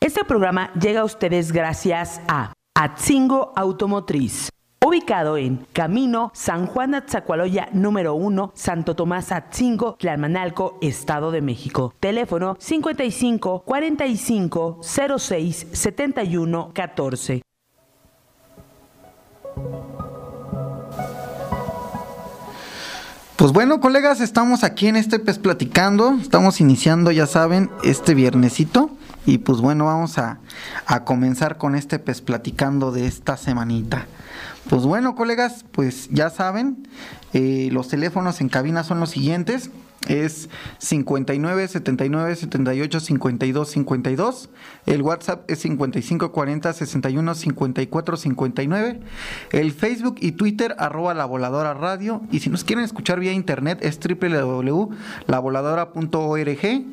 Este programa llega a ustedes gracias a Atzingo Automotriz. Ubicado en Camino San Juan Atzacualoya número 1, Santo Tomás Atzingo, Tlalmanalco, Estado de México. Teléfono 55 45 06 71 14. Pues bueno, colegas, estamos aquí en este PES platicando. Estamos iniciando, ya saben, este viernesito. Y pues bueno, vamos a, a comenzar con este PES platicando de esta semanita. Pues bueno, colegas, pues ya saben, eh, los teléfonos en cabina son los siguientes es 59 79 78 52 52. El WhatsApp es 55 40 61 54 59. El Facebook y Twitter arroba la voladora radio. Y si nos quieren escuchar vía internet es www.lavoladora.org.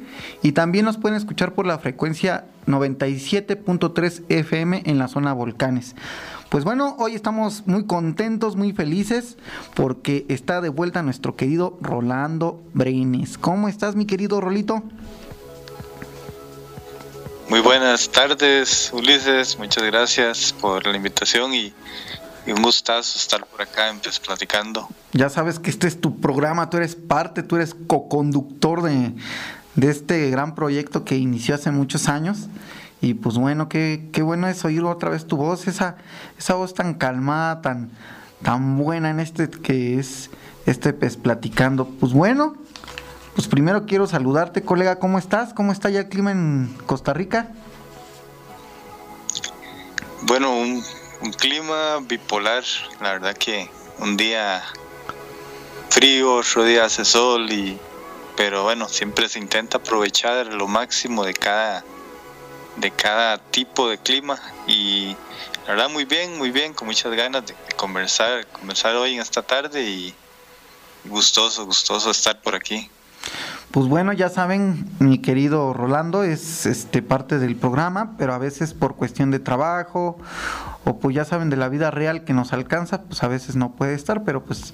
Y también nos pueden escuchar por la frecuencia 97.3 FM en la zona volcanes. Pues bueno, hoy estamos muy contentos, muy felices, porque está de vuelta nuestro querido Rolando Breines. ¿Cómo estás, mi querido Rolito? Muy buenas tardes, Ulises. Muchas gracias por la invitación y, un gustazo estar por acá pues, platicando. Ya sabes que este es tu programa, tú eres parte, tú eres co-conductor de, de este gran proyecto que inició hace muchos años y pues bueno, qué, qué bueno es oír otra vez tu voz, esa, esa voz tan calmada, tan, tan buena en este que es este pues platicando. Pues bueno, pues primero quiero saludarte, colega, ¿cómo estás? ¿Cómo está ya el clima en Costa Rica? Bueno, un, un clima bipolar, la verdad que un día frío, otro día hace sol y pero bueno, siempre se intenta aprovechar lo máximo de cada de cada tipo de clima y la verdad muy bien, muy bien, con muchas ganas de, conversar, conversar hoy en esta tarde y gustoso, gustoso estar por aquí. Pues bueno, ya saben, mi querido Rolando es este parte del programa, pero a veces por cuestión de trabajo o pues ya saben de la vida real que nos alcanza, pues a veces no puede estar, pero pues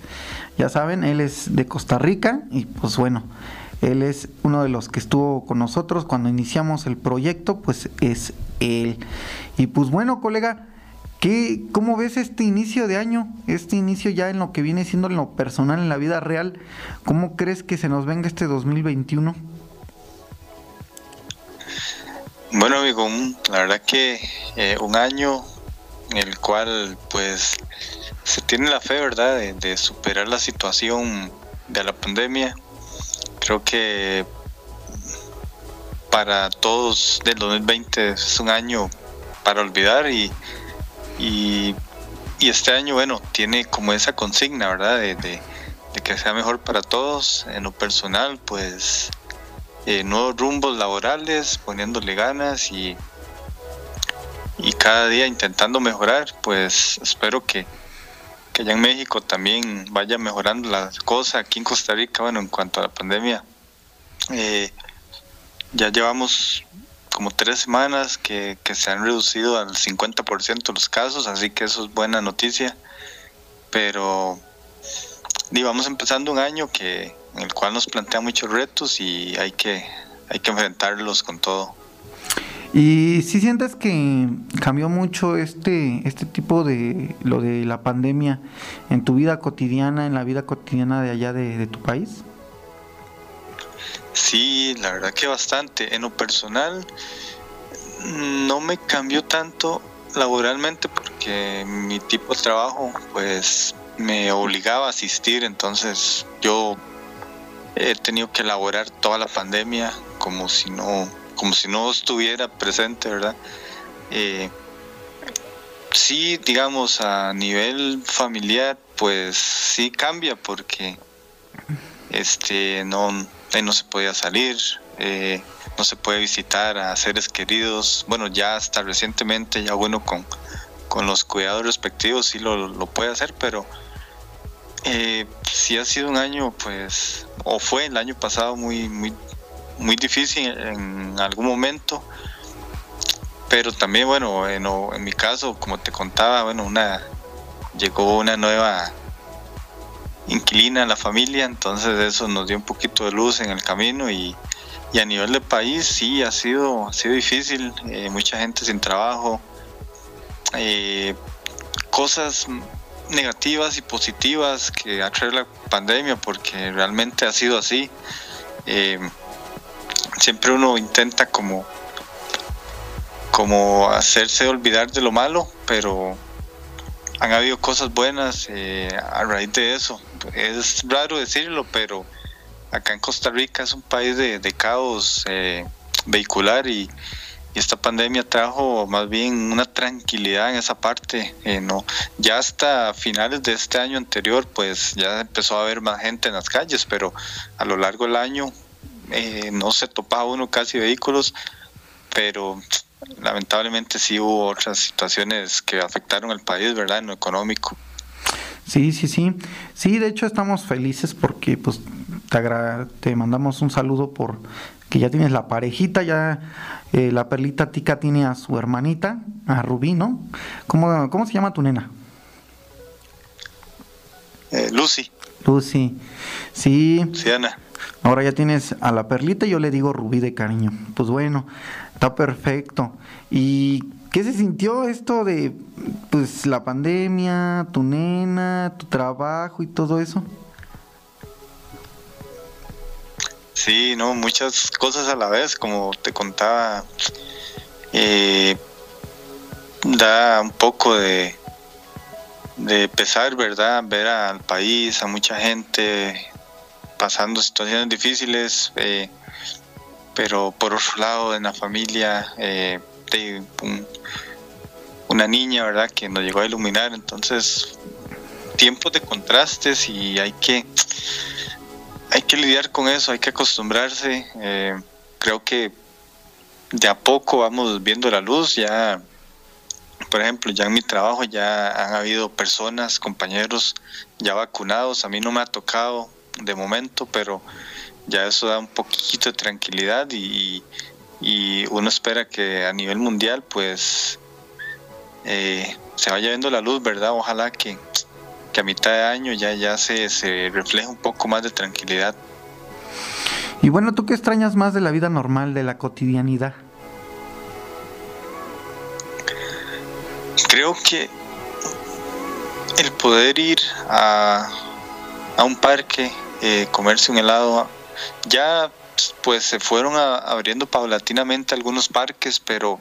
ya saben, él es de Costa Rica y pues bueno, él es uno de los que estuvo con nosotros cuando iniciamos el proyecto, pues es él. Y pues bueno, colega, ¿qué, ¿cómo ves este inicio de año? Este inicio ya en lo que viene siendo en lo personal, en la vida real. ¿Cómo crees que se nos venga este 2021? Bueno, amigo, la verdad que eh, un año en el cual pues se tiene la fe, ¿verdad?, de superar la situación de la pandemia Creo que para todos del 2020 es un año para olvidar y, y, este año, bueno, tiene como esa consigna, ¿verdad? De, que sea mejor para todos. En lo personal, pues eh, nuevos rumbos laborales, poniéndole ganas y, y cada día intentando mejorar, pues espero que, allá en México también vaya mejorando la cosa. Aquí en Costa Rica, bueno, en cuanto a la pandemia, eh, ya llevamos como tres semanas que, se han reducido al 50% los casos, así que eso es buena noticia. Pero y vamos empezando un año que en el cual nos plantea muchos retos y hay que, hay que enfrentarlos con todo. ¿Y si sientes que cambió mucho este, este tipo de lo de la pandemia en tu vida cotidiana, en la vida cotidiana de allá de, tu país? Sí, la verdad que bastante. En lo personal, no me cambió tanto laboralmente porque mi tipo de trabajo pues me obligaba a asistir, entonces yo he tenido que elaborar toda la pandemia como si no, como si no estuviera presente, ¿verdad? Eh, sí, digamos, a nivel familiar, pues sí cambia porque este no, no se podía salir, eh, no se puede visitar a seres queridos. Bueno, ya hasta recientemente, ya bueno, con, con los cuidados respectivos sí lo, lo puede hacer, pero eh, sí ha sido un año, pues, o fue el año pasado muy, muy, muy difícil en algún momento pero también bueno en, en, mi caso como te contaba bueno una llegó una nueva inquilina a la familia entonces eso nos dio un poquito de luz en el camino y, a nivel de país sí ha sido ha sido difícil eh, mucha gente sin trabajo eh, cosas negativas y positivas que ha traído la pandemia porque realmente ha sido así eh, siempre uno intenta como como hacerse olvidar de lo malo, pero han habido cosas buenas eh, a raíz de eso. Es raro decirlo, pero acá en Costa Rica es un país de, caos eh, vehicular y, esta pandemia trajo más bien una tranquilidad en esa parte. Eh, no, ya hasta finales de este año anterior, pues ya empezó a haber más gente en las calles, pero a lo largo del año no se topaba uno casi vehículos, pero lamentablemente sí hubo otras situaciones que afectaron al país, ¿verdad? En lo económico. Sí, sí, sí. Sí, de hecho estamos felices porque pues te, te mandamos un saludo por que ya tienes la parejita, ya eh, la perlita tica tiene a su hermanita, a Rubí, ¿no? ¿Cómo, cómo se llama tu nena? Eh, Lucy. Lucy. Sí. Sí, Ana. Ahora ya tienes a la perlita, yo le digo Rubí de cariño. Pues bueno, Está perfecto. ¿Y qué se sintió esto de pues la pandemia, tu nena, tu trabajo y todo eso? Sí, no, muchas cosas a la vez, como te contaba. Eh, da un poco de, de pesar, ¿verdad? Ver al país, a mucha gente pasando situaciones difíciles. Eh, pero por otro lado en la familia eh, de una niña, ¿verdad? Que nos llegó a iluminar, entonces tiempos de contrastes y hay que hay que lidiar con eso, hay que acostumbrarse. Eh, creo que de a poco vamos viendo la luz, ya por ejemplo, ya en mi trabajo ya han habido personas, compañeros ya vacunados, a mí no me ha tocado de momento, pero ya eso da un poquito de tranquilidad y, uno espera que a nivel mundial pues eh, se vaya viendo la luz, ¿verdad? Ojalá que, a mitad de año ya, ya se, se refleje un poco más de tranquilidad. Y bueno, ¿tú qué extrañas más de la vida normal, de la cotidianidad? Creo que el poder ir a, a un parque, eh, comerse un helado ya pues se fueron abriendo paulatinamente algunos parques, pero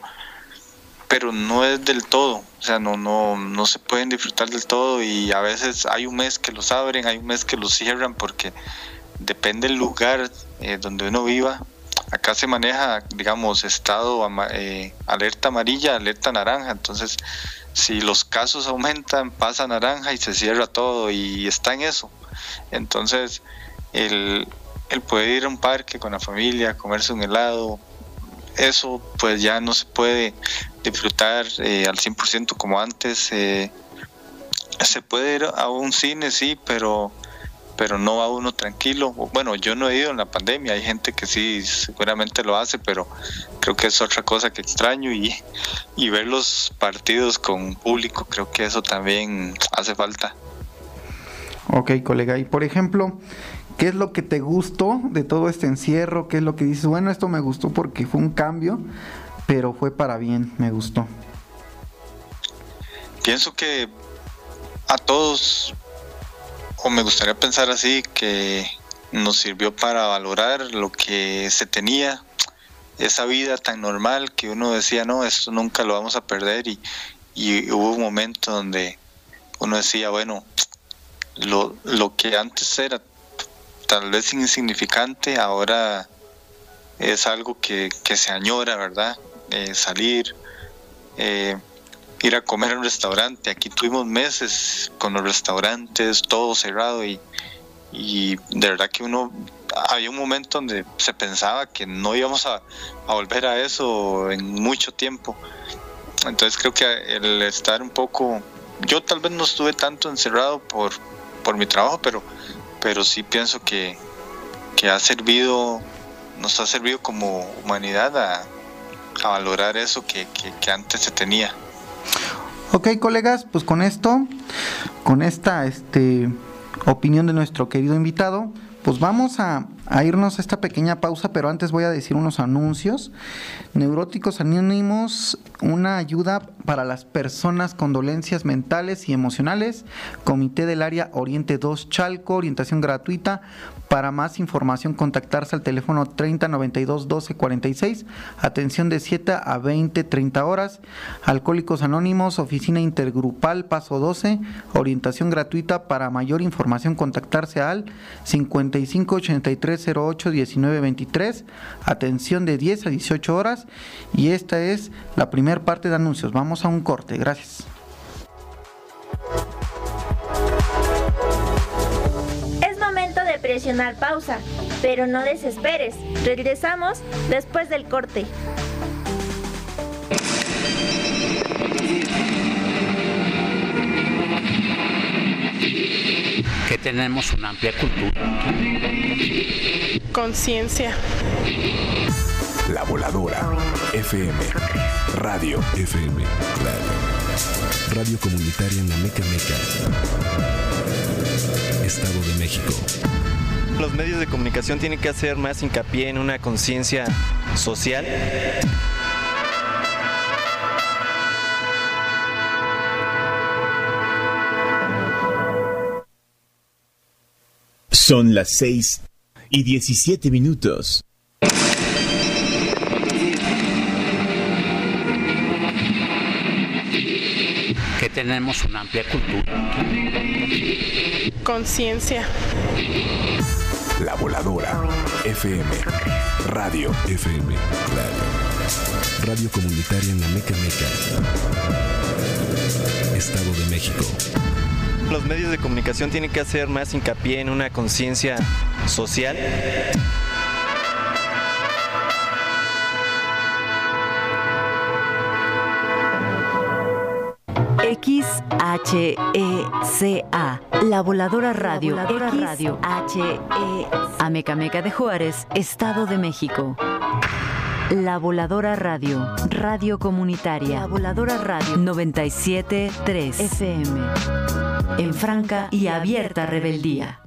pero no es del todo, o sea, no, no, no se pueden disfrutar del todo y a veces hay un mes que los abren, hay un mes que los cierran porque depende del lugar eh, donde uno viva. Acá se maneja, digamos, estado eh, alerta amarilla, alerta naranja, entonces si los casos aumentan, pasa naranja y se cierra todo y está en eso. Entonces, el, poder ir a un parque con la familia, comerse un helado, eso pues ya no se puede disfrutar eh, al 100% como antes. Eh, se puede ir a un cine, sí, pero pero no va uno tranquilo. Bueno, yo no he ido en la pandemia, hay gente que sí seguramente lo hace, pero creo que es otra cosa que extraño y, y ver los partidos con público, creo que eso también hace falta. Ok, colega, y por ejemplo, ¿Qué es lo que te gustó de todo este encierro? ¿Qué es lo que dices? Bueno, esto me gustó porque fue un cambio, pero fue para bien, me gustó. Pienso que a todos, o me gustaría pensar así, que nos sirvió para valorar lo que se tenía, esa vida tan normal que uno decía, no, esto nunca lo vamos a perder y, hubo un momento donde uno decía, bueno, lo, lo que antes era tal vez insignificante, ahora es algo que, se añora, ¿verdad? Eh, salir, eh, ir a comer a un restaurante. Aquí tuvimos meses con los restaurantes, todo cerrado y, y de verdad que uno, había un momento donde se pensaba que no íbamos a, a volver a eso en mucho tiempo. Entonces creo que el estar un poco, yo tal vez no estuve tanto encerrado por, por mi trabajo, pero, pero sí pienso que, que ha servido, nos ha servido como humanidad a, a valorar eso que, que, antes se tenía. Ok, colegas, pues con esto, con esta este, opinión de nuestro querido invitado, pues vamos a, irnos a esta pequeña pausa, pero antes voy a decir unos anuncios. Neuróticos Anónimos, una ayuda para las personas con dolencias mentales y emocionales. Comité del Área Oriente 2 Chalco, orientación gratuita. Para más información, contactarse al teléfono 3092 1246. Atención de 7 a 20, 30 horas. Alcohólicos Anónimos, oficina intergrupal, paso 12. Orientación gratuita. Para mayor información, contactarse al 55 83 08 19 23. Atención de 10 a 18 horas. Y esta es la primera parte de anuncios. Vamos a un corte. Gracias. presionar pausa, pero no desesperes. Regresamos después del corte. Que tenemos una amplia cultura. Conciencia. La voladora. FM. Radio. FM. Radio. Radio comunitaria en la Meca Meca. Estado de México los medios de comunicación tienen que hacer más hincapié en una conciencia social. Son las 6 y 17 minutos. Que tenemos una amplia cultura. Conciencia. La Voladora. FM. Radio. FM. Radio. Radio comunitaria en la Meca Meca. Estado de México. Los medios de comunicación tienen que hacer más hincapié en una conciencia social. XHECA, La Voladora Radio, La Voladora Radio, HE, Amecameca de Juárez, Estado de México. La Voladora Radio, Radio Comunitaria, La Voladora Radio 973 FM. En franca y abierta rebeldía.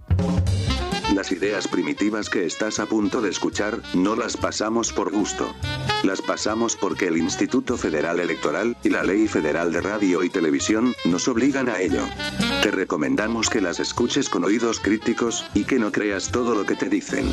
Las ideas primitivas que estás a punto de escuchar, no las pasamos por gusto. Las pasamos porque el Instituto Federal Electoral y la Ley Federal de Radio y Televisión nos obligan a ello. Te recomendamos que las escuches con oídos críticos y que no creas todo lo que te dicen.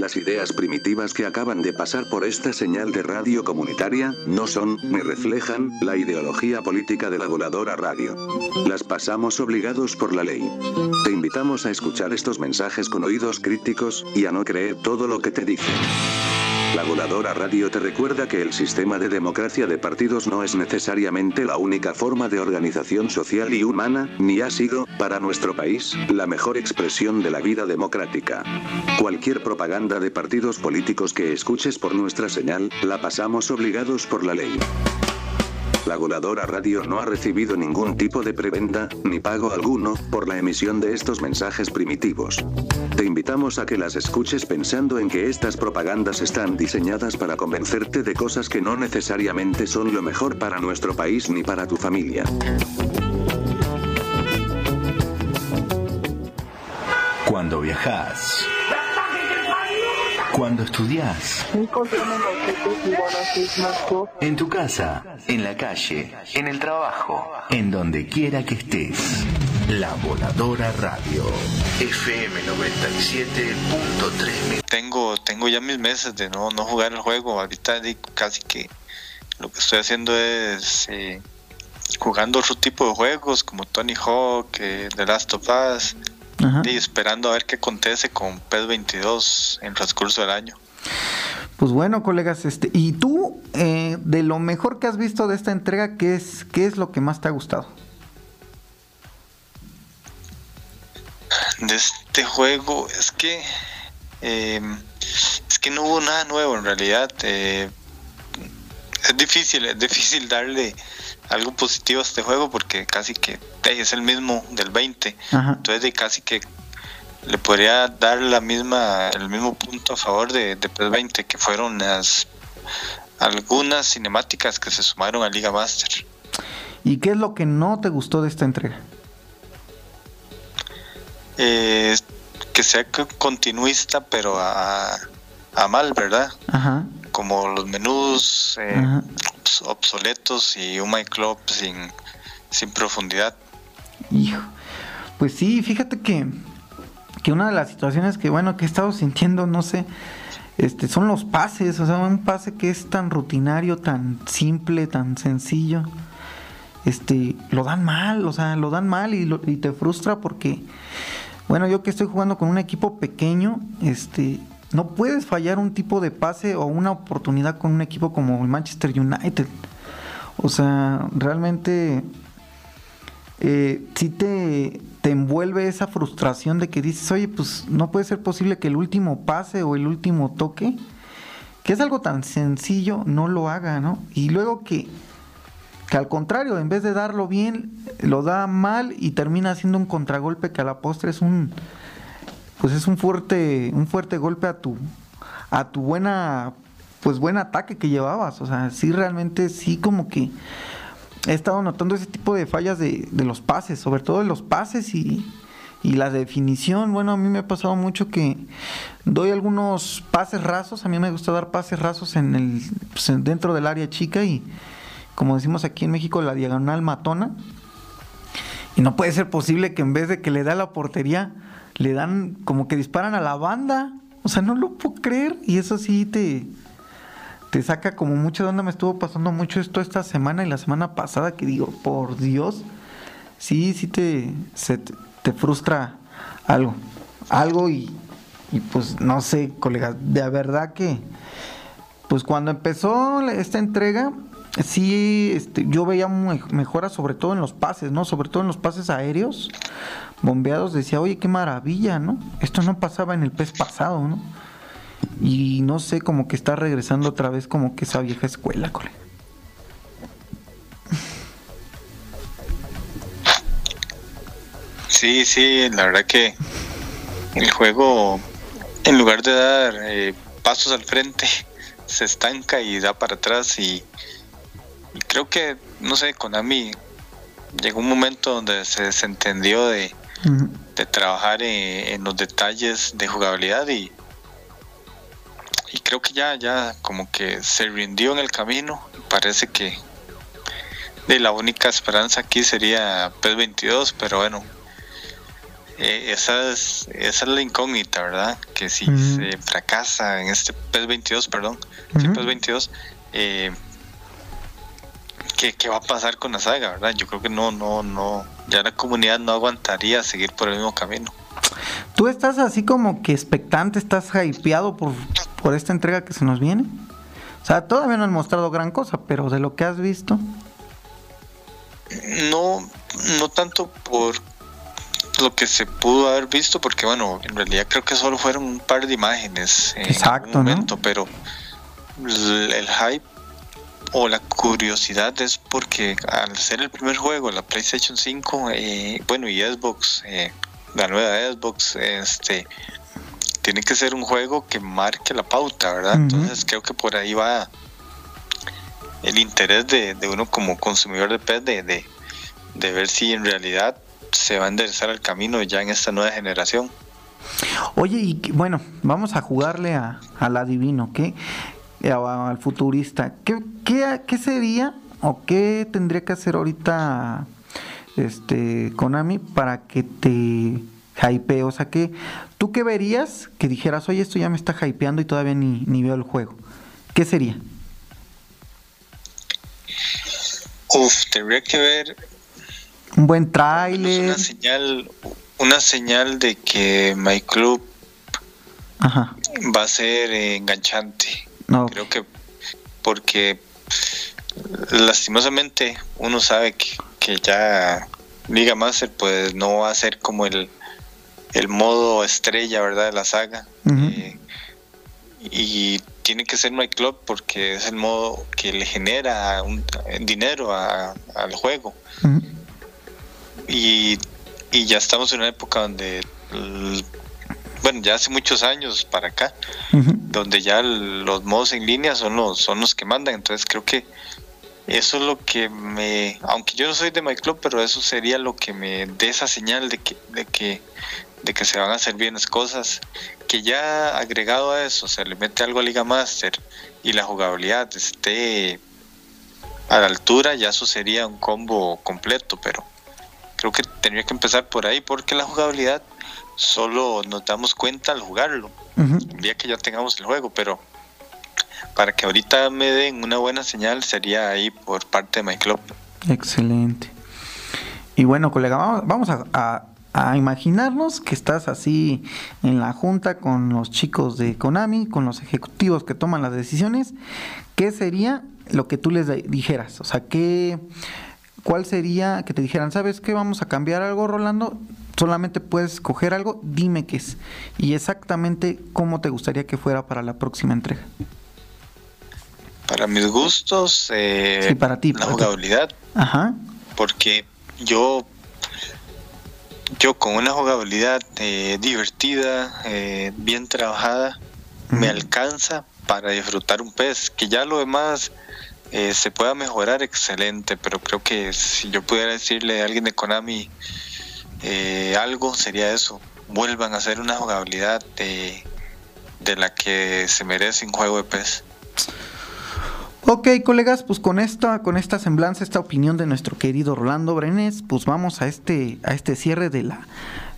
Las ideas primitivas que acaban de pasar por esta señal de radio comunitaria, no son, ni reflejan, la ideología política de la voladora radio. Las pasamos obligados por la ley. Te invitamos a escuchar estos mensajes con oídos críticos, y a no creer todo lo que te dicen. La Voladora Radio te recuerda que el sistema de democracia de partidos no es necesariamente la única forma de organización social y humana, ni ha sido, para nuestro país, la mejor expresión de la vida democrática. Cualquier propaganda de partidos políticos que escuches por nuestra señal, la pasamos obligados por la ley. La Voladora Radio no ha recibido ningún tipo de preventa, ni pago alguno, por la emisión de estos mensajes primitivos. Te invitamos a que las escuches pensando en que estas propagandas están diseñadas para convencerte de cosas que no necesariamente son lo mejor para nuestro país ni para tu familia. Cuando viajas. Cuando estudias. En tu casa, en la calle, en el trabajo, en donde quiera que estés. La Voladora Radio. FM 97.3. Tengo, tengo ya mis meses de no, no jugar el juego. Ahorita casi que lo que estoy haciendo es eh, jugando otro tipo de juegos como Tony Hawk, eh, The Last of Us. Ajá. Y esperando a ver qué acontece con PES 22 en el transcurso del año. Pues bueno, colegas, este, y tú, eh, de lo mejor que has visto de esta entrega, ¿qué es, qué es lo que más te ha gustado? de este juego es que eh, es que no hubo nada nuevo en realidad eh, es difícil es difícil darle algo positivo a este juego porque casi que es el mismo del 20 Ajá. entonces de casi que le podría dar la misma el mismo punto a favor de, de PES 20 que fueron las algunas cinemáticas que se sumaron a Liga Master ¿Y qué es lo que no te gustó de esta entrega? Eh, que sea co- continuista pero a, a mal verdad Ajá. Como los menús eh, obs- obsoletos y un My Club sin, sin profundidad. Hijo. Pues sí, fíjate que, que una de las situaciones que, bueno, que he estado sintiendo, no sé, este, son los pases, o sea, un pase que es tan rutinario, tan simple, tan sencillo, este, lo dan mal, o sea, lo dan mal y, lo- y te frustra porque, bueno, yo que estoy jugando con un equipo pequeño, este, no puedes fallar un tipo de pase o una oportunidad con un equipo como el Manchester United. O sea, realmente eh, sí te, te envuelve esa frustración de que dices, oye, pues no puede ser posible que el último pase o el último toque, que es algo tan sencillo, no lo haga, ¿no? Y luego que, que al contrario, en vez de darlo bien, lo da mal y termina haciendo un contragolpe que a la postre es un, pues es un fuerte, un fuerte golpe a tu, a tu buena, pues buen ataque que llevabas. O sea, sí realmente sí como que he estado notando ese tipo de fallas de, de los pases, sobre todo de los pases y, y la definición. Bueno, a mí me ha pasado mucho que doy algunos pases rasos. A mí me gusta dar pases rasos en el, pues, en- dentro del área chica y, como decimos aquí en México, la diagonal matona. Y no puede ser posible que en vez de que le da la portería, le dan como que disparan a la banda. O sea, no lo puedo creer. Y eso sí te, te saca como mucho de onda. Me estuvo pasando mucho esto esta semana y la semana pasada que digo, por Dios, sí, sí te, se te, frustra algo. Algo y, y pues no sé, colega, de verdad que, pues cuando empezó esta entrega, sí, este, yo veía me- mejoras sobre todo en los pases, ¿no? Sobre todo en los pases aéreos, bombeados, decía, oye, qué maravilla, ¿no? Esto no pasaba en el pez pasado, ¿no? Y no sé, como que está regresando otra vez como que esa vieja escuela, colega. Sí, sí, la verdad que el juego, en lugar de dar eh, pasos al frente, se estanca y da para atrás y creo que, no sé, Konami llegó un momento donde se desentendió de, de trabajar en, en los detalles de jugabilidad y, y creo que ya, ya como que se rindió en el camino. Parece que de la única esperanza aquí sería PES 22, pero bueno, eh, esa, es, esa es la incógnita, ¿verdad? Que si se fracasa en este PES 22, perdón, sí, Ujú. PES 22, eh, ¿qué, qué va a pasar con la saga, verdad? Yo creo que no, no, no, ya la comunidad no aguantaría seguir por el mismo camino. Tú estás así como que expectante, estás hypeado por por esta entrega que se nos viene? O sea, todavía no han mostrado gran cosa, pero de lo que has visto. No, no tanto por lo que se pudo haber visto, porque bueno, en realidad creo que solo fueron un par de imágenes en Exacto, momento, pero el, el hype o la curiosidad es porque al ser el primer juego, la PlayStation 5, eh, bueno, y Xbox, eh, la nueva Xbox, este, tiene que ser un juego que marque la pauta, ¿verdad? Entonces creo que por ahí va el interés de, uno como consumidor de PES de, de, ver si en realidad se va a enderezar el camino ya en esta nueva generación. Oye, y bueno, vamos a jugarle a, al adivino, ¿qué? Al futurista. ¿Qué, qué, sería o qué tendría que hacer ahorita este Konami para que te hypee? O sea, que tú qué verías que dijeras, oye, esto ya me está hypeando y todavía ni, ni veo el juego. ¿Qué sería? Uf, tendría que ver un buen tráiler. Una señal, una señal de que My Club va a ser enganchante. Creo que porque lastimosamente uno sabe que, que ya Liga Master pues no va a ser como el, el modo estrella, ¿verdad? De la saga. Eh, y tiene que ser My Club porque es el modo que le genera un, dinero al juego. y, y ya estamos en una época donde bueno, ya hace muchos años para acá, donde ya los modos en línea son los, son los que mandan, entonces creo que eso es lo que me, aunque yo no soy de My Club, pero eso sería lo que me dé esa señal de que, de que, de que se van a hacer bien las cosas, que ya agregado a eso se le mete algo a Liga Master y la jugabilidad esté a la altura, ya eso sería un combo completo, pero creo que tendría que empezar por ahí porque la jugabilidad solo nos damos cuenta al jugarlo, el día que ya tengamos el juego, pero para que ahorita me den una buena señal sería ahí por parte de My Club. Excelente. Y bueno, colega, vamos a, a, imaginarnos que estás así en la junta con los chicos de Konami, con los ejecutivos que toman las decisiones. ¿Qué sería lo que tú les dijeras? O sea, ¿qué, ¿cuál sería que te dijeran, sabes qué, vamos a cambiar algo, Rolando? Solamente puedes escoger algo, dime qué es. Y exactamente cómo te gustaría que fuera para la próxima entrega. Para mis gustos, eh, para ti, la jugabilidad. Ajá. Porque yo, yo con una jugabilidad eh, divertida, eh, bien trabajada, me alcanza para disfrutar un pez. Que ya lo demás se pueda mejorar, excelente. Pero creo que si yo pudiera decirle a alguien de Konami, eh, algo sería eso. Vuelvan a hacer una jugabilidad de, de la que se merece un juego de PES. Ok, colegas, pues con esta, con esta semblanza, esta opinión de nuestro querido Rolando Brenes, pues vamos a este, a este cierre de la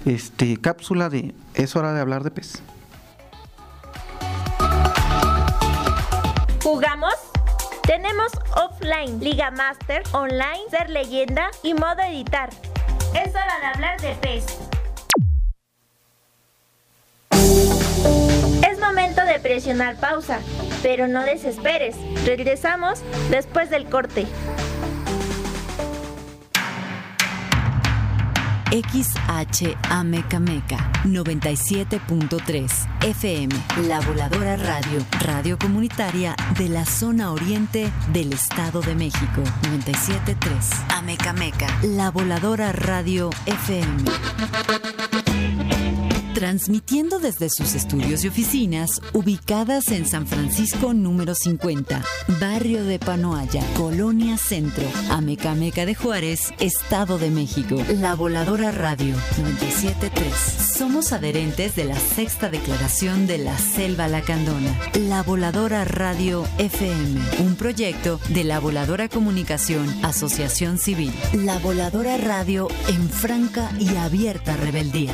este, cápsula de Es hora de hablar de PES. ¿Jugamos? Tenemos offline, Liga Master, online, ser leyenda y modo editar. Es hora de hablar de pez. Es momento de presionar pausa, pero no desesperes. Regresamos después del corte. XHAMECAMECA 97.3 FM, La Voladora Radio, radio comunitaria de la zona oriente del Estado de México. 97.3 Amecameca, La Voladora Radio FM. Transmitiendo desde sus estudios y oficinas ubicadas en San Francisco número 50, barrio de Panoaya, Colonia Centro, Amecameca de Juárez, Estado de México. La Voladora Radio 973. Somos adherentes de la sexta declaración de la Selva Lacandona. La Voladora Radio FM, un proyecto de la Voladora Comunicación, Asociación Civil. La Voladora Radio en franca y abierta rebeldía.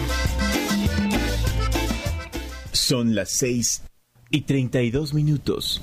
Son las 6 y 32 minutos.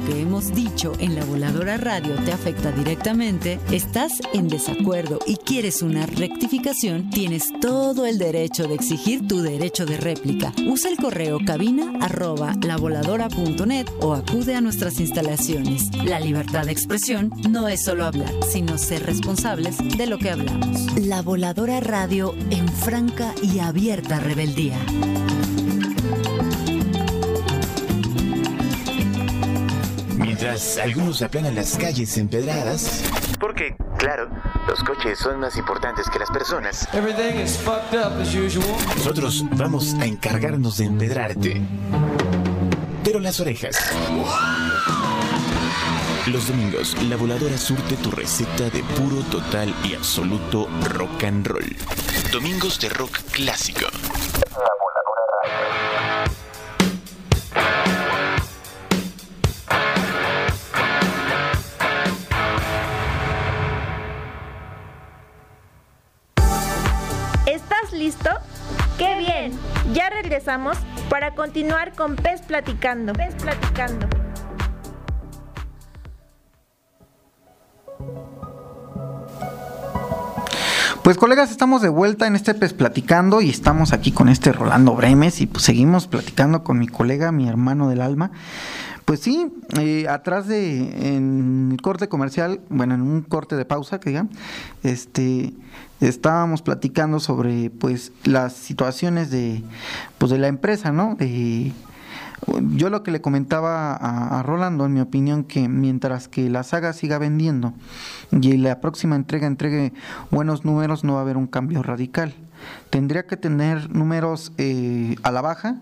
que hemos dicho en la voladora radio te afecta directamente, estás en desacuerdo y quieres una rectificación, tienes todo el derecho de exigir tu derecho de réplica. Usa el correo cabina arroba lavoladora.net o acude a nuestras instalaciones. La libertad de expresión no es solo hablar, sino ser responsables de lo que hablamos. La voladora radio en franca y abierta rebeldía. Mientras algunos aplanan las calles empedradas. Porque, claro, los coches son más importantes que las personas. Nosotros vamos a encargarnos de empedrarte. Pero las orejas. Los domingos, la voladora surte tu receta de puro, total y absoluto rock and roll. Domingos de rock clásico. ¿Estás listo? ¡Qué bien! Ya regresamos para continuar con Pez Platicando. Pez Platicando. Pues colegas, estamos de vuelta en este PES Platicando y estamos aquí con este Rolando Bremes y pues seguimos platicando con mi colega, mi hermano del alma. Pues sí, eh, atrás de en el corte comercial, bueno, en un corte de pausa que digan, este estábamos platicando sobre pues las situaciones de pues de la empresa, ¿no? De yo lo que le comentaba a, a, Rolando, en mi opinión, que mientras que la saga siga vendiendo y la próxima entrega entregue buenos números, no va a haber un cambio radical. Tendría que tener números eh, a la baja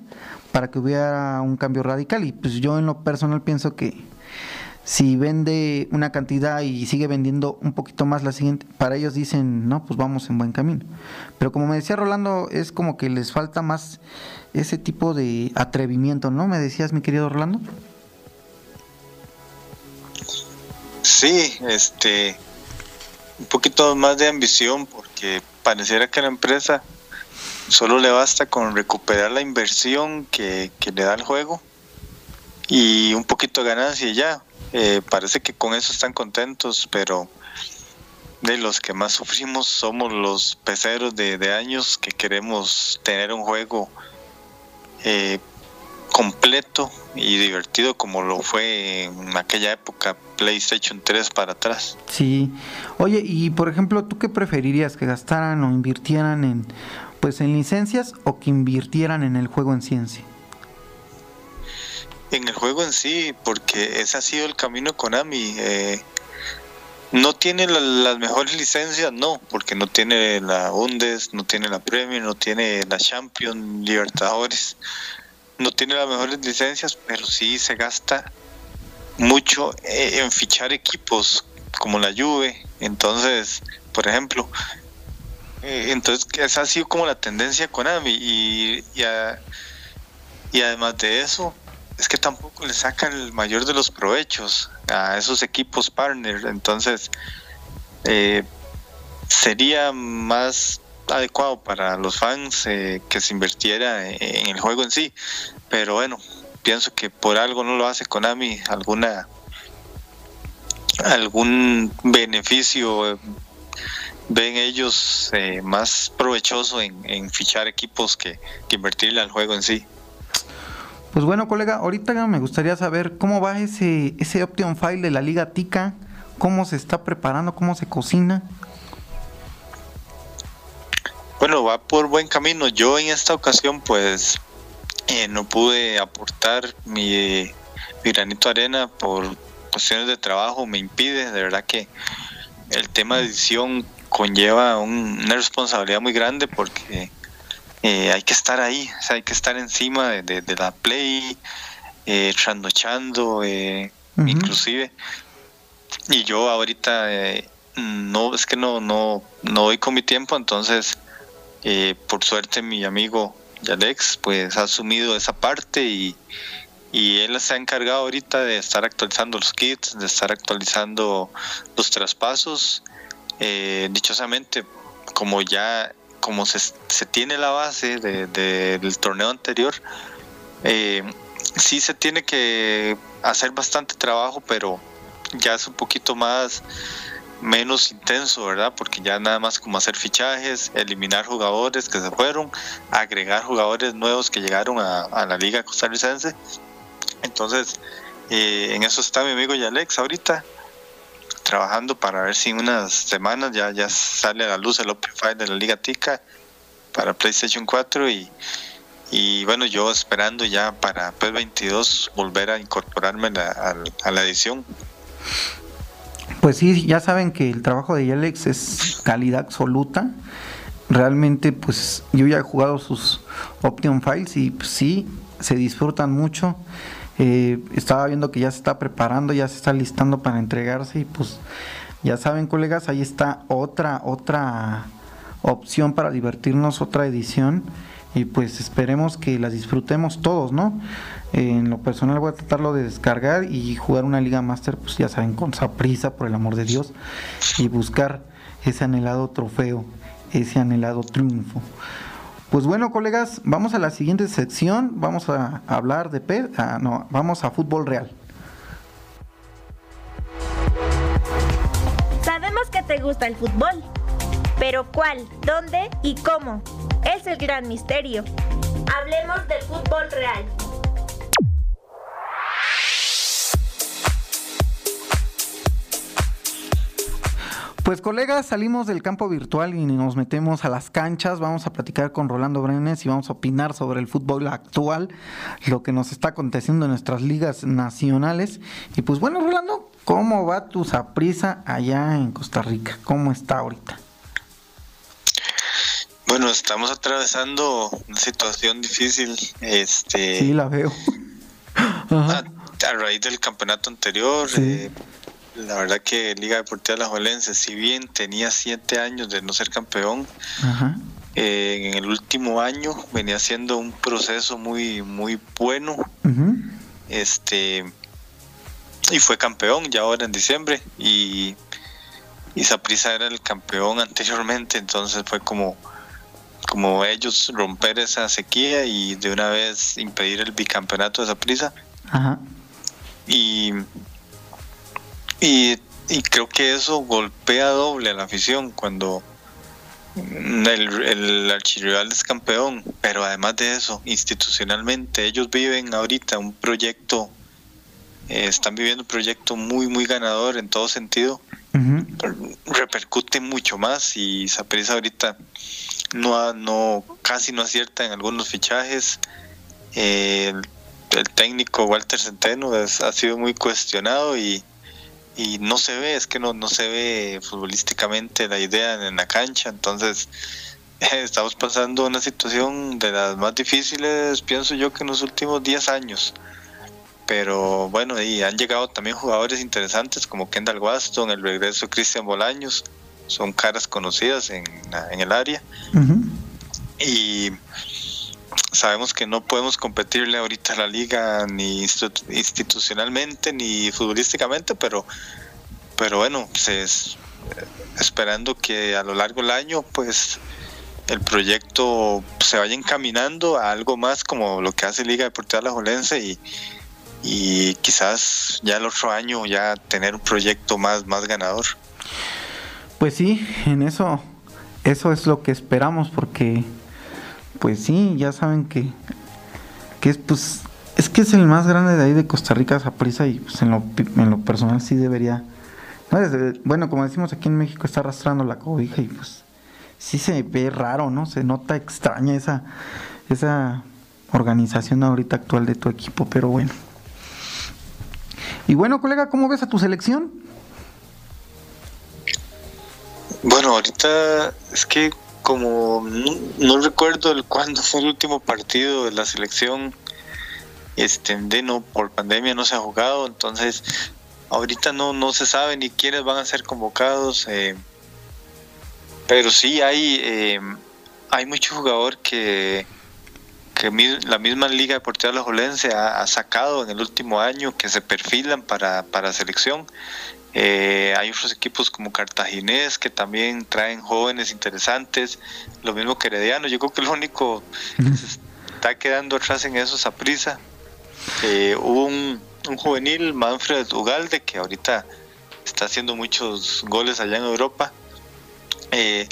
para que hubiera un cambio radical. Y pues yo en lo personal pienso que si vende una cantidad y sigue vendiendo un poquito más la siguiente, para ellos dicen, no, pues vamos en buen camino. Pero como me decía Rolando, es como que les falta más ese tipo de atrevimiento, ¿no? Me decías, mi querido Rolando. Sí, este, un poquito más de ambición porque pareciera que la empresa solo le basta con recuperar la inversión que, que le da el juego y un poquito de ganancia y ya. Eh, parece que con eso están contentos, pero de los que más sufrimos somos los peceros de, de años que queremos tener un juego eh, completo y divertido como lo fue en aquella época PlayStation 3 para atrás. Sí. Oye, y por ejemplo, ¿tú qué preferirías que gastaran o invirtieran en pues en licencias o que invirtieran en el juego en ciencia? En el juego en sí, porque ese ha sido el camino Konami. Eh, no tiene la, las mejores licencias, no, porque no tiene la Undes, no tiene la Premier, no tiene la Champion, Libertadores, no tiene las mejores licencias, pero sí se gasta mucho en fichar equipos como la Juve. Entonces, por ejemplo, eh, entonces esa ha sido como la tendencia Konami y, y, además de eso, es que tampoco le sacan el mayor de los provechos a esos equipos partner. Entonces, eh, sería más adecuado para los fans eh, que se invirtiera en el juego en sí. Pero bueno, pienso que por algo no lo hace Konami, alguna algún beneficio eh, ven ellos eh, más provechoso en, en fichar equipos que, que invertirle al juego en sí. Pues bueno, colega, ahorita me gustaría saber cómo va ese, ese Option File de la Liga Tica, cómo se está preparando, cómo se cocina. Bueno, va por buen camino. Yo en esta ocasión pues eh, no pude aportar mi, mi granito de arena por cuestiones de trabajo, me impide, de verdad que el tema de edición conlleva un, una responsabilidad muy grande porque eh, hay que estar ahí, o sea, hay que estar encima de, de, de la play, eh, trasnochando, eh, inclusive. Y yo ahorita eh, no, es que no, no, no voy con mi tiempo, entonces por suerte mi amigo Alex pues ha asumido esa parte y, y él se ha encargado ahorita de estar actualizando los kits, de estar actualizando los traspasos. Eh, dichosamente, como ya como se, se tiene la base del torneo anterior, eh, sí se tiene que hacer bastante trabajo, pero ya es un poquito más menos intenso, ¿verdad? Porque ya nada más como hacer fichajes, eliminar jugadores que se fueron, agregar jugadores nuevos que llegaron a, la liga costarricense. Entonces, eh, en eso está mi amigo Yalex ahorita, trabajando para ver si en unas semanas ya, sale a la luz el Open File de la Liga Tica para PlayStation 4 y, bueno, yo esperando ya para PS22 volver a incorporarme a la edición. Pues sí, ya saben que el trabajo de Yalex es calidad absoluta. Realmente, pues yo ya he jugado sus Option Files y pues, sí, se disfrutan mucho. Eh, estaba viendo que ya se está preparando, ya se está listando para entregarse y pues ya saben colegas, ahí está otra, otra opción para divertirnos, otra edición y pues esperemos que las disfrutemos todos, ¿no? En lo personal voy a tratarlo de descargar y jugar una Liga Master, pues ya saben, con prisa, por el amor de Dios, y buscar ese anhelado trofeo, ese anhelado triunfo. Pues bueno, colegas, vamos a la siguiente sección, vamos a hablar de pe ah, no, vamos a fútbol real. Sabemos que te gusta el fútbol, pero ¿cuál, dónde y cómo? Es el gran misterio. Hablemos del fútbol real. Pues colegas, salimos del campo virtual y nos metemos a las canchas. Vamos a platicar con Rolando Brenes y vamos a opinar sobre el fútbol actual, lo que nos está aconteciendo en nuestras ligas nacionales. Y pues bueno, Rolando, ¿cómo va tu zaprisa allá en Costa Rica? ¿Cómo está ahorita? Bueno, estamos atravesando una situación difícil. Este, sí, la veo. a, raíz del campeonato anterior, eh, la verdad que Liga Deportiva La Jolense, si bien tenía siete años de no ser campeón, eh, en el último año venía siendo un proceso muy muy bueno. Este y fue campeón ya ahora en diciembre y y Saprissa era el campeón anteriormente, entonces fue como como ellos romper esa sequía y de una vez impedir el bicampeonato de Saprissa. Y y, creo que eso golpea doble a la afición cuando el, el archirrival es campeón, pero además de eso, institucionalmente, ellos viven ahorita un proyecto, eh, están viviendo un proyecto muy, muy ganador en todo sentido, repercute mucho más y Saprissa ahorita no, no casi no acierta en algunos fichajes. Eh, el, técnico Walter Centeno ha sido muy cuestionado y, y no se ve, es que no, no se ve futbolísticamente la idea en la cancha, entonces estamos pasando una situación de las más difíciles, pienso yo, que en los últimos 10 años. Pero bueno, y han llegado también jugadores interesantes como Kendall Waston, el regreso de Cristian Bolaños, son caras conocidas en, en el área. Y sabemos que no podemos competirle ahorita a la liga ni institucionalmente ni futbolísticamente, pero, pero bueno, pues esperando que a lo largo del año pues el proyecto se vaya encaminando a algo más como lo que hace Liga Deportiva La Jolense y, y quizás ya el otro año ya tener un proyecto más, más ganador. Pues sí, en eso, eso es lo que esperamos porque pues sí, ya saben que, que es pues es que es el más grande de ahí de Costa Rica, prisa y pues en lo, en lo personal sí debería. bueno, como decimos aquí en México, está arrastrando la cobija y pues sí se ve raro, ¿no? Se nota extraña esa, esa organización ahorita actual de tu equipo, pero bueno. Y bueno, colega, ¿cómo ves a tu selección? Bueno, ahorita es que como no, recuerdo el cuándo fue el último partido de la selección este de no por pandemia no se ha jugado entonces ahorita no, no se sabe ni quiénes van a ser convocados, eh, pero sí hay, eh, hay mucho jugador que, que la misma Liga Deportiva Alajuelense ha, ha sacado en el último año que se perfilan para, para selección. Eh, hay otros equipos como Cartaginés que también traen jóvenes interesantes, lo mismo que Herediano. Yo creo que lo único que se está quedando atrás en eso es a prisa. Eh, hubo un, juvenil, Manfred Ugalde, que ahorita está haciendo muchos goles allá en Europa, eh,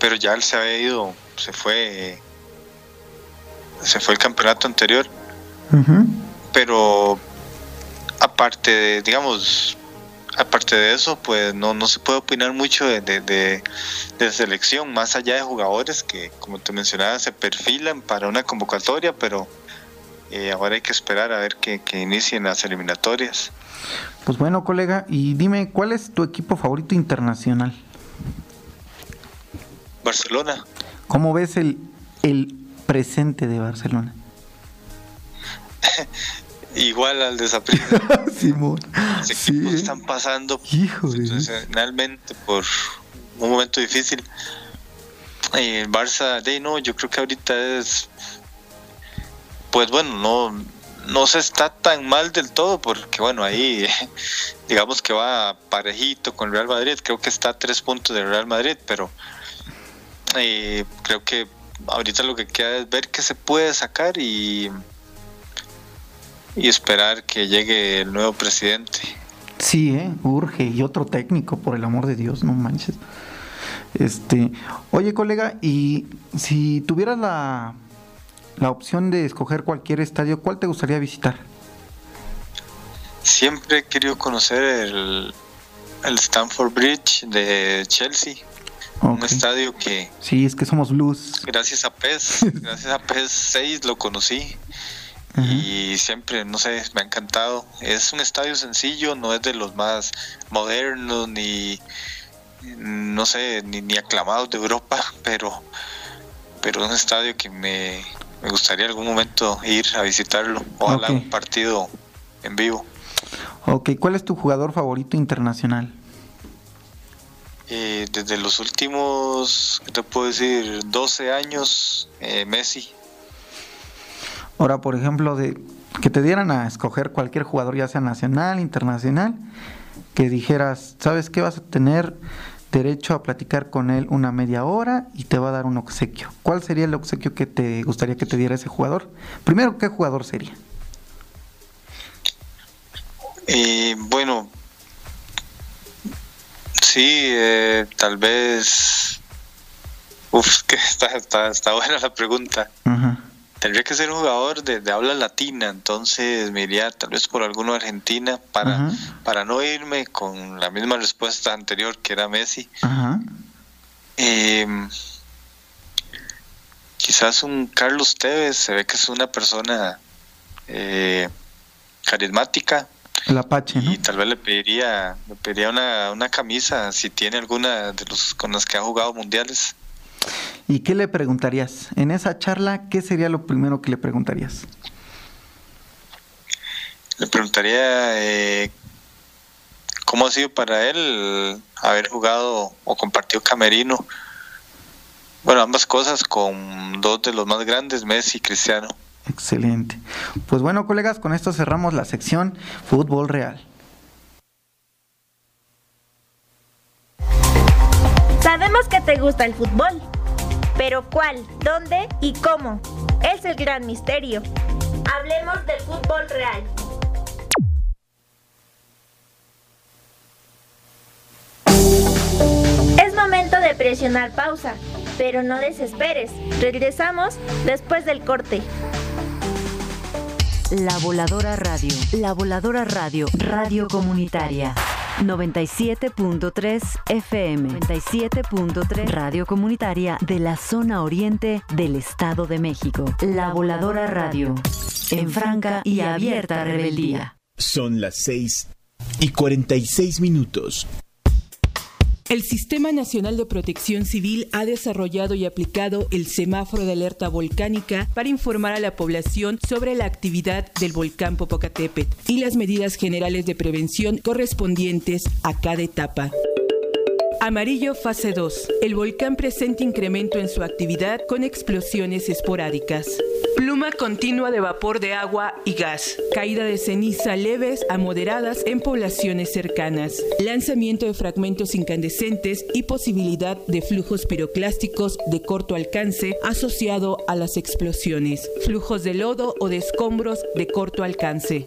pero ya él se había ido, se fue, se fue el campeonato anterior. Pero aparte de, digamos, aparte de eso, pues no, no se puede opinar mucho de, de, selección, más allá de jugadores que, como te mencionaba, se perfilan para una convocatoria, pero eh, ahora hay que esperar a ver que, que, inicien las eliminatorias. Pues bueno, colega, y dime, ¿cuál es tu equipo favorito internacional? Barcelona. ¿Cómo ves el, el presente de Barcelona? igual al de Simón. Los equipos están pasando finalmente por un momento difícil. El Barça, de no, yo creo que ahorita es. Pues bueno, no, no se está tan mal del todo, porque bueno, ahí digamos que va parejito con Real Madrid. Creo que está a tres puntos del Real Madrid, pero eh, creo que ahorita lo que queda es ver qué se puede sacar y y esperar que llegue el nuevo presidente. Sí, ¿eh? urge y otro técnico, por el amor de Dios, no manches. Este, oye, colega, y si tuvieras la, la opción de escoger cualquier estadio, ¿cuál te gustaría visitar? Siempre he querido conocer el, el Stamford Bridge de Chelsea. Un estadio que... Sí, es que somos blues. Gracias a PES, gracias a PES 6 lo conocí y siempre, no sé, me ha encantado. Es un estadio sencillo, no es de los más modernos ni, no sé, ni, ni aclamados de Europa, pero, pero es un estadio que me, me gustaría algún momento ir a visitarlo. Ojalá un partido en vivo. Ok, ¿cuál es tu jugador favorito internacional? Eh, desde los últimos, ¿qué te puedo decir? 12 años, eh, Messi. Ahora, por ejemplo, de que te dieran a escoger cualquier jugador, ya sea nacional, internacional, que dijeras, ¿sabes qué? Vas a tener derecho a platicar con él una media hora y te va a dar un obsequio. ¿Cuál sería el obsequio que te gustaría que te diera ese jugador? Primero, ¿qué jugador sería? Eh, bueno, sí, eh, tal vez... Uf, que está, está, está buena la pregunta. Tendría que ser un jugador de, habla latina, entonces me iría tal vez por alguno de Argentina para, para no irme con la misma respuesta anterior que era Messi. Em, quizás un Carlos Tevez, se ve que es una persona eh, carismática. El Apache, Y tal vez le pediría, le pediría una, una camisa si tiene alguna de los con las que ha jugado mundiales. ¿Y qué le preguntarías? En esa charla, ¿qué sería lo primero que le preguntarías? Le preguntaría eh, cómo ha sido para él haber jugado o compartido camerino. Bueno, ambas cosas con dos de los más grandes, Messi y Cristiano. Excelente. Pues bueno, colegas, con esto cerramos la sección Fútbol Real. Sabemos que te gusta el fútbol pero ¿cuál? ¿Dónde? ¿Y cómo? Es el gran misterio. Hablemos del fútbol real. Es momento de presionar pausa, pero no desesperes. Regresamos después del corte. La Voladora Radio. La Voladora Radio. Radio Comunitaria. 97.3 FM, 97.3 Radio Comunitaria de la zona oriente del Estado de México. La Voladora Radio, en franca y abierta rebeldía. Son las 6 y 46 minutos. El Sistema Nacional de Protección Civil ha desarrollado y aplicado el semáforo de alerta volcánica para informar a la población sobre la actividad del volcán Popocatépetl y las medidas generales de prevención correspondientes a cada etapa. Amarillo fase 2. El volcán presenta incremento en su actividad con explosiones esporádicas. Pluma continua de vapor de agua y gas. Caída de ceniza leves a moderadas en poblaciones cercanas. Lanzamiento de fragmentos incandescentes y posibilidad de flujos piroclásticos de corto alcance asociado a las explosiones. Flujos de lodo o de escombros de corto alcance.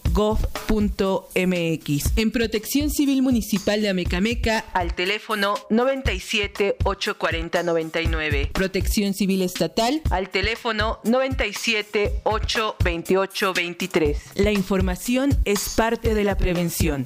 www.senapred.gov.mx. En Protección Civil Municipal de Amecameca al teléfono 97 840 99. Protección Civil Estatal al teléfono 97 8 28 23. La información es parte de la prevención.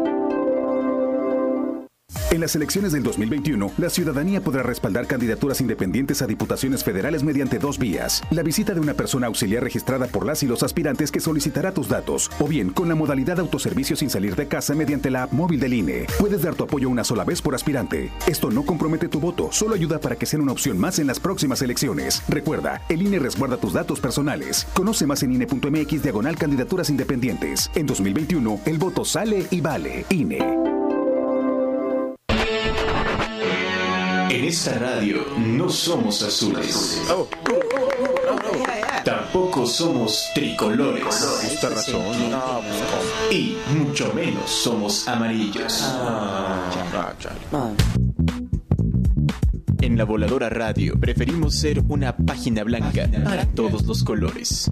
En las elecciones del 2021, la ciudadanía podrá respaldar candidaturas independientes a diputaciones federales mediante dos vías. La visita de una persona auxiliar registrada por las y los aspirantes que solicitará tus datos, o bien con la modalidad autoservicio sin salir de casa mediante la app móvil del INE. Puedes dar tu apoyo una sola vez por aspirante. Esto no compromete tu voto, solo ayuda para que sea una opción más en las próximas elecciones. Recuerda, el INE resguarda tus datos personales. Conoce más en INE.mx diagonal candidaturas independientes. En 2021, el voto sale y vale. INE. En esta radio no somos azules. Tampoco somos tricolores. Y mucho menos somos amarillos. En la voladora radio preferimos ser una página blanca para todos los colores.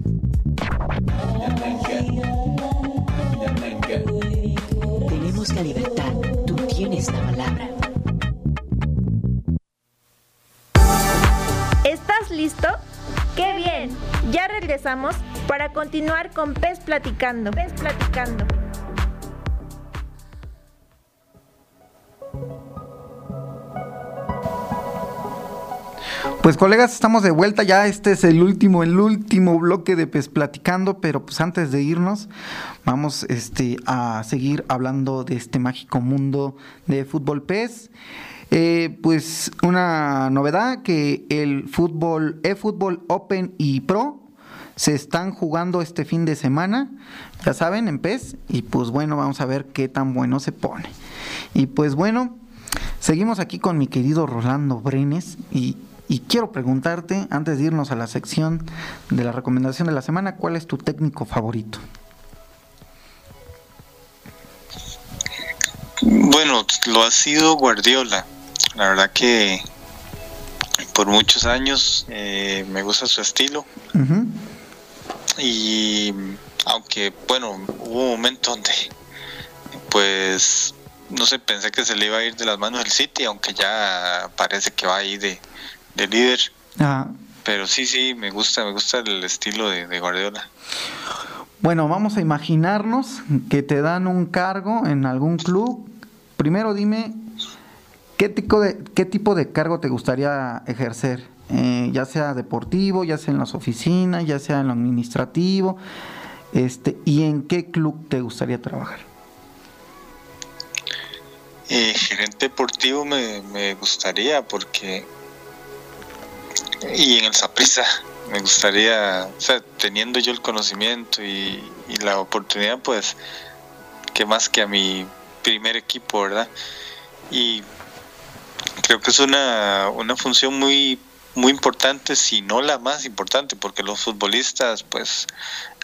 Listo? ¡Qué bien! Ya regresamos para continuar con Pez Platicando. Pez Platicando. Pues colegas, estamos de vuelta ya. Este es el último, el último bloque de Pez Platicando, pero pues antes de irnos, vamos este, a seguir hablando de este mágico mundo de fútbol Pez. Eh, pues una novedad que el fútbol, eFootball Open y Pro se están jugando este fin de semana, ya saben, en PES, y pues bueno, vamos a ver qué tan bueno se pone. Y pues bueno, seguimos aquí con mi querido Rolando Brenes y, y quiero preguntarte, antes de irnos a la sección de la recomendación de la semana, ¿cuál es tu técnico favorito? Bueno, lo ha sido Guardiola. La verdad que por muchos años eh, me gusta su estilo. y, aunque bueno, hubo un momento donde pues no sé, pensé que se le iba a ir de las manos el City, aunque ya parece que va ahí de, de líder. Pero sí, sí, me gusta, me gusta el estilo de, de, Guardiola. Bueno, vamos a imaginarnos que te dan un cargo en algún club. Primero dime, ¿qué tipo de, qué tipo de cargo te gustaría ejercer? Eh, ya sea deportivo, ya sea en las oficinas, ya sea en lo administrativo, este, y en qué club te gustaría trabajar. Eh, gerente deportivo me, me, gustaría porque y en el Saprisa me gustaría, o sea, teniendo yo el conocimiento y, y, la oportunidad, pues, que más que a mi primer equipo, ¿verdad? Y creo que es una, una función muy muy importante, si no la más importante, porque los futbolistas pues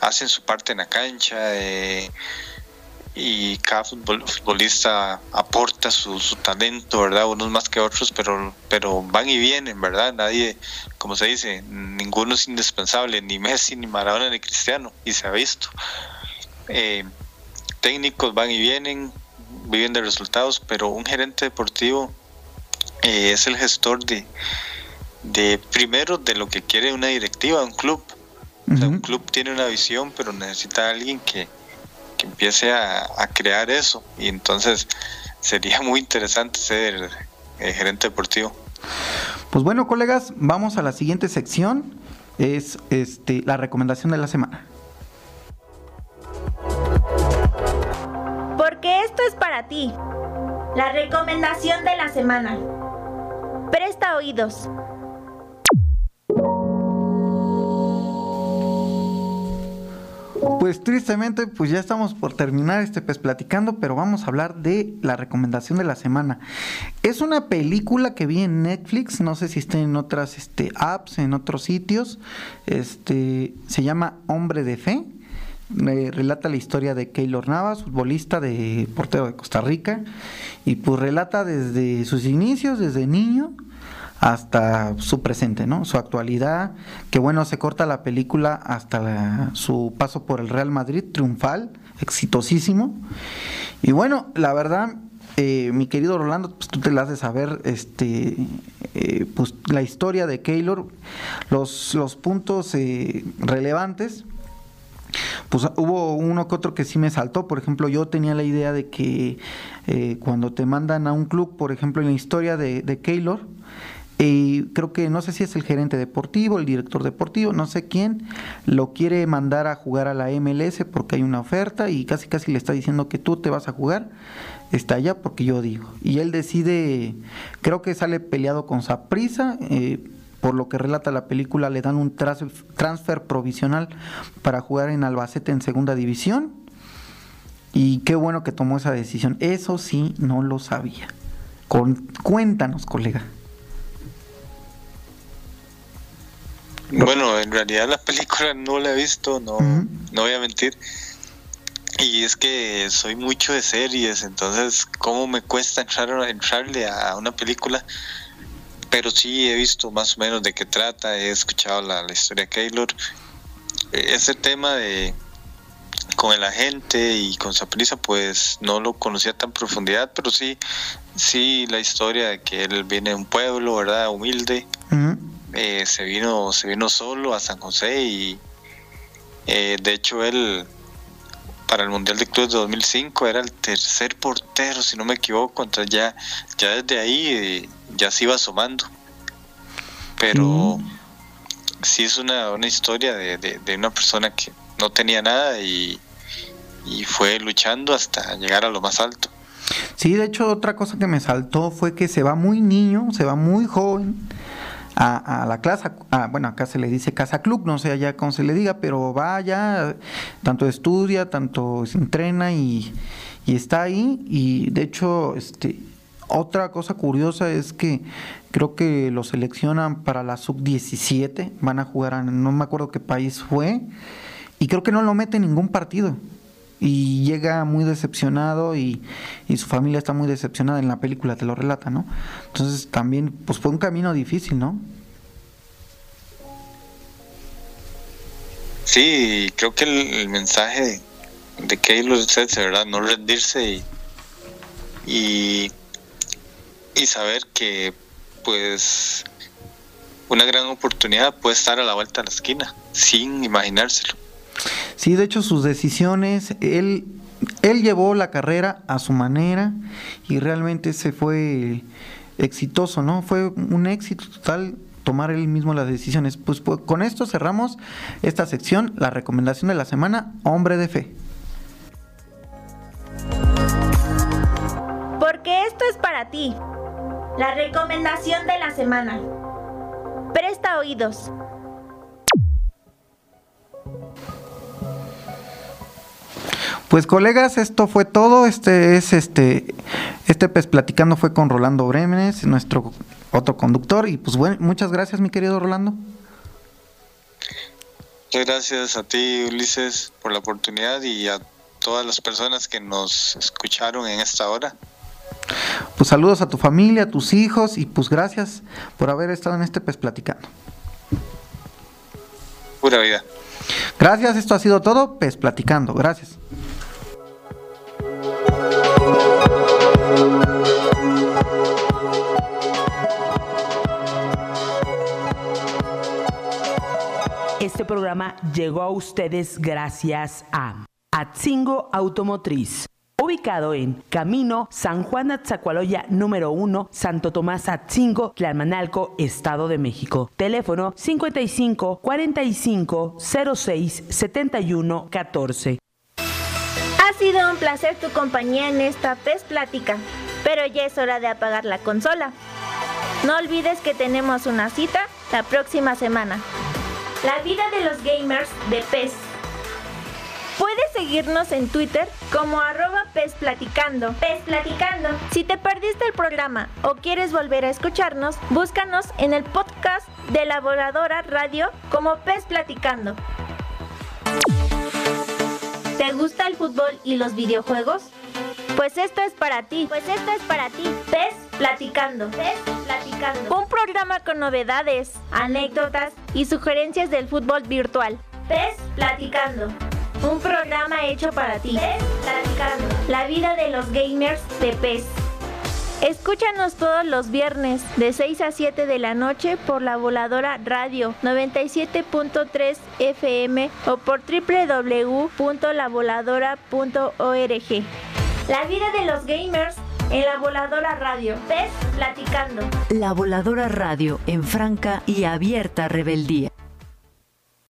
hacen su parte en la cancha eh, y cada futbolista aporta su, talento, ¿verdad? Unos más que otros, pero, pero van y vienen, ¿verdad? Nadie, como se dice, ninguno es indispensable, ni Messi, ni Maradona, ni Cristiano, y se ha visto. Eh, técnicos van y vienen, viven de resultados, pero un gerente deportivo eh, es el gestor de de primero de lo que quiere una directiva, un club. un club tiene una visión, pero necesita alguien que, empiece a, crear eso. Y entonces sería muy interesante ser eh, gerente deportivo. Pues bueno, colegas, vamos a la siguiente sección. Es este la recomendación de la semana. Porque esto es para ti. La recomendación de la semana. Presta oídos. Pues tristemente, pues ya estamos por terminar este pues platicando, pero vamos a hablar de la recomendación de la semana. Es una película que vi en Netflix, no sé si está en otras este, apps, en otros sitios. Este se llama Hombre de Fe. Relata la historia de Keylor Navas, futbolista de portero de Costa Rica, y pues relata desde sus inicios, desde niño, hasta su presente, ¿no? Su actualidad, que bueno, se corta la película hasta su paso por el Real Madrid, triunfal, exitosísimo. Y bueno, la verdad, eh, mi querido Rolando, pues tú te la haces saber, este, eh, pues la historia de Keylor, los, los puntos eh, relevantes. Pues hubo uno que otro que sí me saltó. Por ejemplo, yo tenía la idea de que cuando te mandan a un club, por ejemplo, en la historia de, Keylor, y creo que no sé si es el gerente deportivo, el director deportivo, no sé quién, lo quiere mandar a jugar a la MLS porque hay una oferta y casi casi le está diciendo que tú te vas a jugar, está allá porque yo digo. Y él decide, creo que sale peleado con Saprisa, eh, por lo que relata la película, le dan un transfer provisional para jugar en Albacete en segunda división. Y qué bueno que tomó esa decisión. Eso sí, no lo sabía. Con, cuéntanos, colega. Bueno, en realidad la película no la he visto, no, no voy a mentir. Y es que soy mucho de series, entonces cómo me cuesta entrar, entrarle a una película. Pero sí he visto más o menos de qué trata, he escuchado la, la historia de Keylor. E, ese tema de con el agente y con Saprisa pues no lo conocía tan profundidad, pero sí, sí la historia de que él viene de un pueblo, ¿verdad? Humilde. Eh, se vino se vino solo a San José y eh, de hecho él para el Mundial de Clubes de 2005 era el tercer portero, si no me equivoco, entonces ya, ya desde ahí eh, ya se iba sumando. Pero sí es una, una historia de, de, una persona que no tenía nada y, y fue luchando hasta llegar a lo más alto. Sí, de hecho otra cosa que me saltó fue que se va muy niño, se va muy joven a, la clase, bueno, acá se le dice casa club, no sé allá cómo se le diga, pero vaya, tanto estudia, tanto se entrena y, está ahí. Y de hecho, este, otra cosa curiosa es que creo que lo seleccionan para la sub-17, van a jugar, no me acuerdo qué país fue, y creo que no lo mete en ningún partido y llega muy decepcionado y, y, su familia está muy decepcionada en la película, te lo relata, ¿no? Entonces también, pues fue un camino difícil, ¿no? Sí, creo que el, mensaje de Keylor es ¿verdad? No rendirse y, y, saber que pues una gran oportunidad puede estar a la vuelta de la esquina, sin imaginárselo. Sí, de hecho sus decisiones, él, él llevó la carrera a su manera y realmente se fue exitoso, ¿no? Fue un éxito total tomar él mismo las decisiones. Pues, pues, con esto cerramos esta sección, la recomendación de la semana, hombre de fe. Porque esto es para ti. La recomendación de la semana. Presta oídos. Pues colegas, esto fue todo. Este es este este pez platicando fue con Rolando Bremenes, nuestro otro conductor y pues bueno, muchas gracias mi querido Rolando. Muchas gracias a ti Ulises por la oportunidad y a todas las personas que nos escucharon en esta hora. Pues saludos a tu familia, a tus hijos y pues gracias por haber estado en este pez platicando. Pura vida. Gracias, esto ha sido todo, pez platicando. Gracias. Llegó a ustedes gracias a Atzingo Automotriz. Ubicado en Camino San Juan Atzacualoya número 1, Santo Tomás Atzingo, Tlalmanalco, Estado de México. Teléfono 55 45 06 71 14. Ha sido un placer tu compañía en esta PES Plática, pero ya es hora de apagar la consola. No olvides que tenemos una cita la próxima semana. La vida de los gamers de PES. Puedes seguirnos en Twitter como arroba PES Platicando. PES Platicando. Si te perdiste el programa o quieres volver a escucharnos, búscanos en el podcast de la Voladora Radio como PES Platicando. ¿Te gusta el fútbol y los videojuegos? Pues esto es para ti. Pues esto es para ti. PES Platicando. Platicando. Un programa con novedades, anécdotas y sugerencias del fútbol virtual. PES Platicando. Un programa hecho para ti. PES Platicando. La vida de los gamers de PES. Escúchanos todos los viernes de 6 a 7 de la noche por la voladora radio 97.3 FM o por www.lavoladora.org. La vida de los gamers en la voladora radio. PES platicando. La voladora radio en franca y abierta rebeldía.